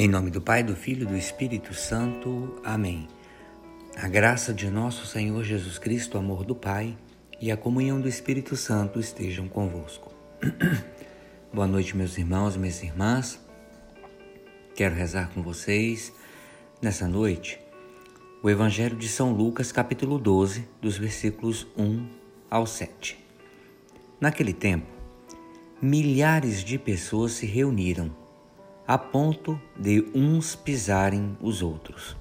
Em nome do Pai, do Filho e do Espírito Santo. Amém. A graça de nosso Senhor Jesus Cristo, o amor do Pai e a comunhão do Espírito Santo estejam convosco. Boa noite, meus irmãos minhas irmãs. Quero rezar com vocês nessa noite o Evangelho de São Lucas, capítulo 12, dos versículos 1 ao 7. Naquele tempo, milhares de pessoas se reuniram a ponto de uns pisarem os outros.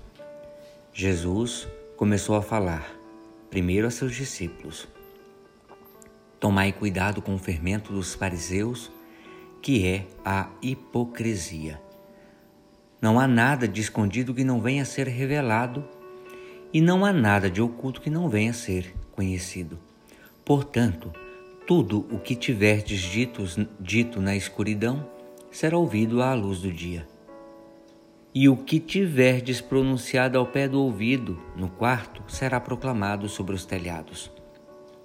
Jesus começou a falar, primeiro a seus discípulos: Tomai cuidado com o fermento dos fariseus, que é a hipocrisia. Não há nada de escondido que não venha a ser revelado, e não há nada de oculto que não venha a ser conhecido. Portanto, tudo o que tiverdes dito, dito na escuridão, será ouvido à luz do dia. E o que tiverdes pronunciado ao pé do ouvido, no quarto, será proclamado sobre os telhados.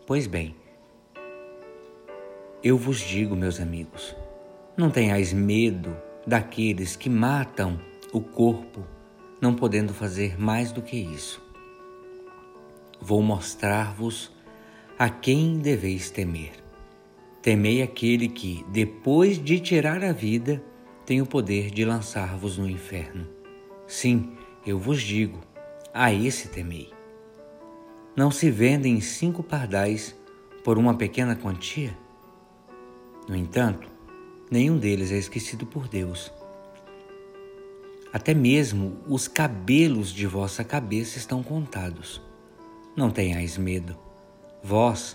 Pois bem, eu vos digo, meus amigos, não tenhais medo daqueles que matam o corpo, não podendo fazer mais do que isso. Vou mostrar-vos a quem deveis temer. Temei aquele que, depois de tirar a vida, tem o poder de lançar-vos no inferno. Sim, eu vos digo, a esse temei. Não se vendem cinco pardais por uma pequena quantia? No entanto, nenhum deles é esquecido por Deus. Até mesmo os cabelos de vossa cabeça estão contados. Não tenhais medo. Vós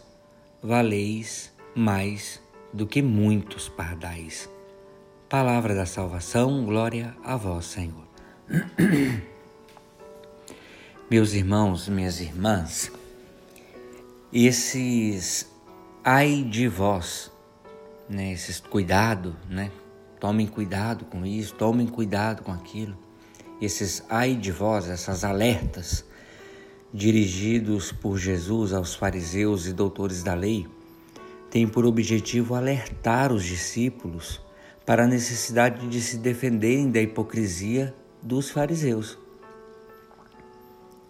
valeis mais do que muitos pardais. Palavra da salvação, glória a vós, Senhor. Meus irmãos, minhas irmãs, esses ai de vós, né, esses cuidado, né? Tomem cuidado com isso, tomem cuidado com aquilo. Esses ai de vós, essas alertas dirigidos por Jesus aos fariseus e doutores da lei, tem por objetivo alertar os discípulos para a necessidade de se defenderem da hipocrisia dos fariseus.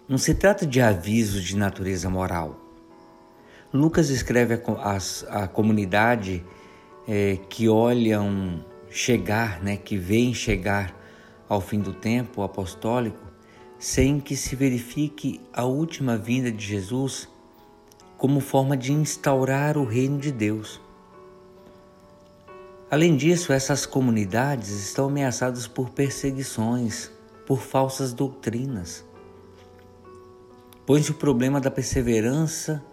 Não se trata de avisos de natureza moral. Lucas escreve a, comunidade é, que olham chegar, né, que veem chegar ao fim do tempo apostólico, sem que se verifique a última vinda de Jesus como forma de instaurar o reino de Deus. Além disso, essas comunidades estão ameaçadas por perseguições, por falsas doutrinas. Põe-se o problema da perseverança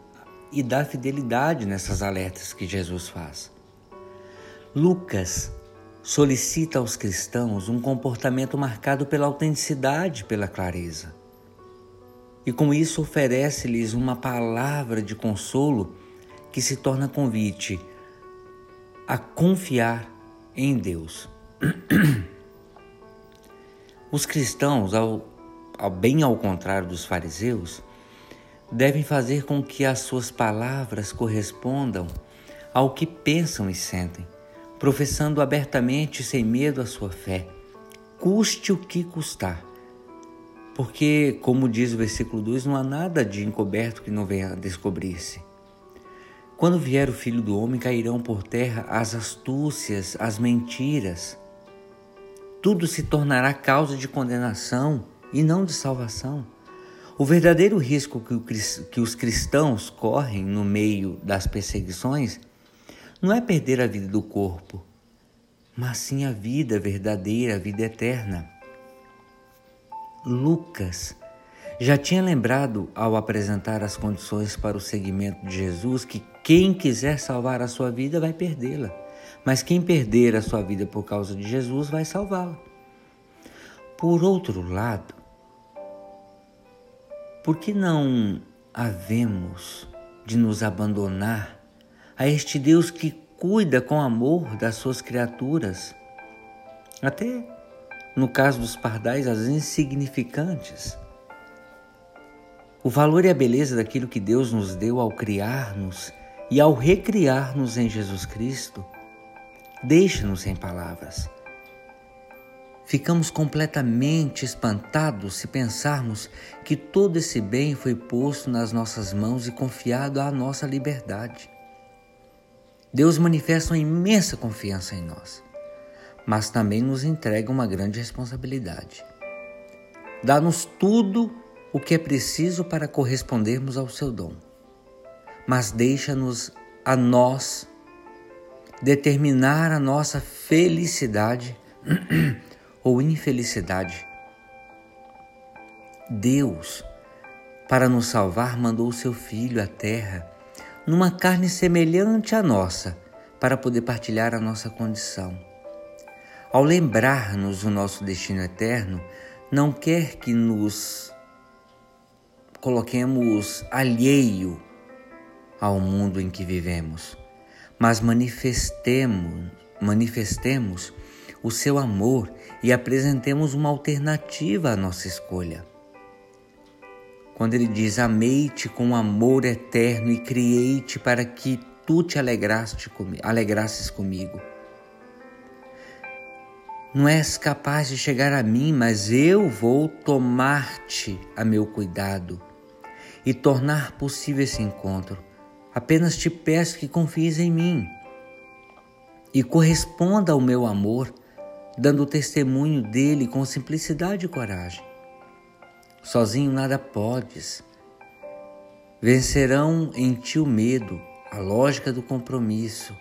e da fidelidade nessas alertas que Jesus faz. Lucas solicita aos cristãos um comportamento marcado pela autenticidade, pela clareza e com isso oferece-lhes uma palavra de consolo que se torna convite a confiar em Deus. Os cristãos, ao, ao, bem ao contrário dos fariseus, devem fazer com que as suas palavras correspondam ao que pensam e sentem, professando abertamente sem medo a sua fé, custe o que custar porque, como diz o versículo 2, não há nada de encoberto que não venha a descobrir-se. Quando vier o filho do homem, cairão por terra as astúcias, as mentiras. Tudo se tornará causa de condenação e não de salvação. O verdadeiro risco que os cristãos correm no meio das perseguições não é perder a vida do corpo, mas sim a vida verdadeira, a vida eterna. Lucas já tinha lembrado ao apresentar as condições para o seguimento de Jesus que quem quiser salvar a sua vida vai perdê-la, mas quem perder a sua vida por causa de Jesus vai salvá-la. Por outro lado, por que não havemos de nos abandonar a este Deus que cuida com amor das suas criaturas, até no caso dos pardais, as insignificantes. O valor e a beleza daquilo que Deus nos deu ao criar-nos e ao recriar-nos em Jesus Cristo deixa-nos sem palavras. Ficamos completamente espantados se pensarmos que todo esse bem foi posto nas nossas mãos e confiado à nossa liberdade. Deus manifesta uma imensa confiança em nós, mas também nos entrega uma grande responsabilidade. Dá-nos tudo o que é preciso para correspondermos ao seu dom, mas deixa-nos a nós determinar a nossa felicidade ou infelicidade. Deus, para nos salvar, mandou o seu Filho à terra, numa carne semelhante à nossa, para poder partilhar a nossa condição. Ao lembrar-nos o nosso destino eterno, não quer que nos coloquemos alheio ao mundo em que vivemos, mas manifestemos, manifestemos o seu amor e apresentemos uma alternativa à nossa escolha. Quando ele diz: Amei-te com amor eterno e criei-te para que tu te alegraste alegrasses comigo. Não és capaz de chegar a mim, mas eu vou tomar-te a meu cuidado e tornar possível esse encontro. Apenas te peço que confies em mim e corresponda ao meu amor dando testemunho dele com simplicidade e coragem. Sozinho nada podes. Vencerão em ti o medo, a lógica do compromisso,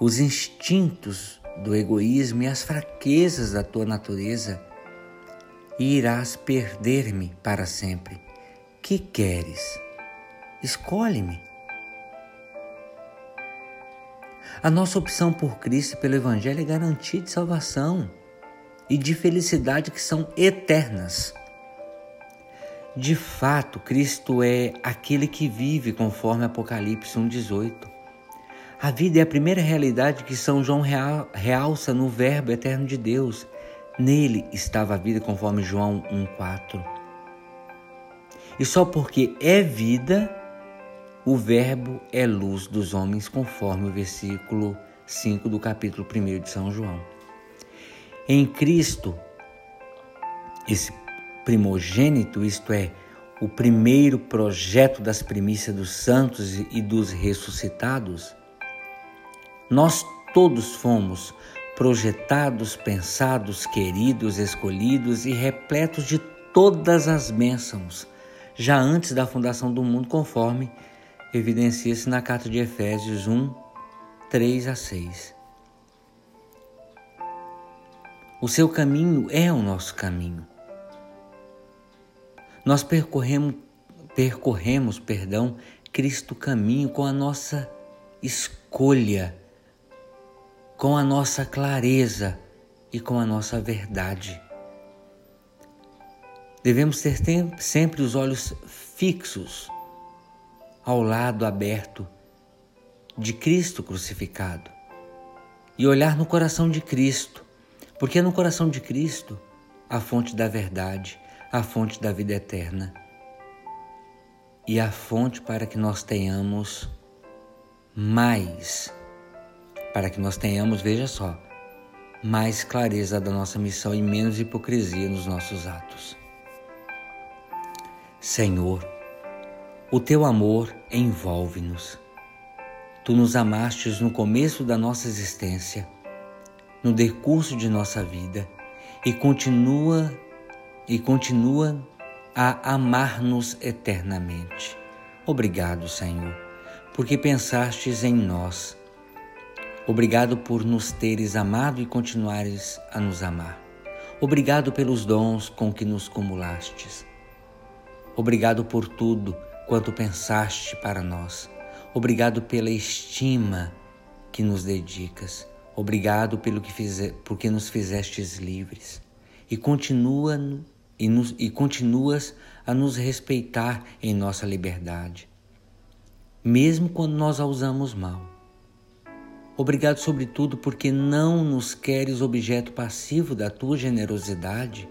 os instintos do egoísmo e as fraquezas da tua natureza, e irás perder-me para sempre. Que queres? Escolhe-me. A nossa opção por Cristo e pelo Evangelho é garantia de salvação e de felicidade que são eternas. De fato, Cristo é aquele que vive conforme Apocalipse 1,18. A vida é a primeira realidade que São João realça no Verbo eterno de Deus. Nele estava a vida, conforme João 1,4. E só porque é vida, o Verbo é luz dos homens, conforme o versículo 5 do capítulo 1 de São João. Em Cristo, esse primogênito, isto é, o primeiro projeto das primícias dos santos e dos ressuscitados, nós todos fomos projetados, pensados, queridos, escolhidos e repletos de todas as bênçãos, já antes da fundação do mundo, conforme evidencia-se na carta de Efésios 1, 3 a 6. O seu caminho é o nosso caminho. Nós percorremos, percorremos, perdão, Cristo caminho com a nossa escolha, com a nossa clareza e com a nossa verdade. Devemos ter sempre os olhos fixos ao lado aberto de Cristo crucificado e olhar no coração de Cristo, porque é no coração de Cristo a fonte da verdade, a fonte da vida eterna e a fonte para que nós tenhamos mais, para que nós tenhamos, veja só, mais clareza da nossa missão e menos hipocrisia nos nossos atos. Senhor, o teu amor envolve-nos. Tu nos amastes no começo da nossa existência, no decurso de nossa vida e continua e continua a amar-nos eternamente. Obrigado, Senhor, porque pensastes em nós. Obrigado por nos teres amado e continuares a nos amar. Obrigado pelos dons com que nos cumulastes. Obrigado por tudo quanto pensaste para nós. Obrigado pela estima que nos dedicas. Obrigado pelo que fize, porque nos fizestes livres. E continua e, nos, e continuas a nos respeitar em nossa liberdade, mesmo quando nós a usamos mal. Obrigado, sobretudo, porque não nos queres objeto passivo da tua generosidade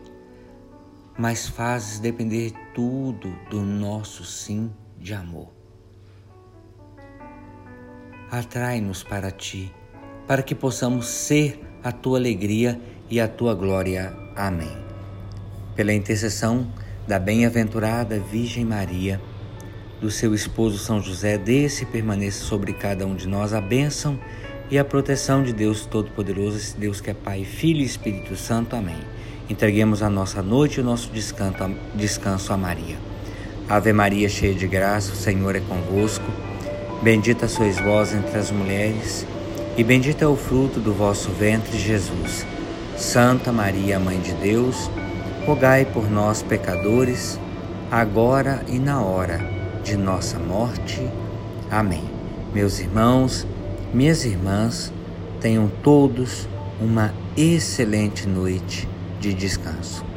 mas fazes depender tudo do nosso sim de amor. Atrai-nos para ti, para que possamos ser a tua alegria e a tua glória. Amém. Pela intercessão da bem-aventurada Virgem Maria, do seu esposo São José, desce e permaneça sobre cada um de nós a bênção e a proteção de Deus Todo-Poderoso, esse Deus que é Pai, Filho e Espírito Santo. Amém. Entreguemos a nossa noite e o nosso descanso, a Maria. Ave Maria, cheia de graça, o Senhor é convosco. Bendita sois vós entre as mulheres, e bendito é o fruto do vosso ventre, Jesus. Santa Maria, Mãe de Deus, rogai por nós, pecadores, agora e na hora de nossa morte. Amém. Meus irmãos, minhas irmãs, tenham todos uma excelente noite de descanso.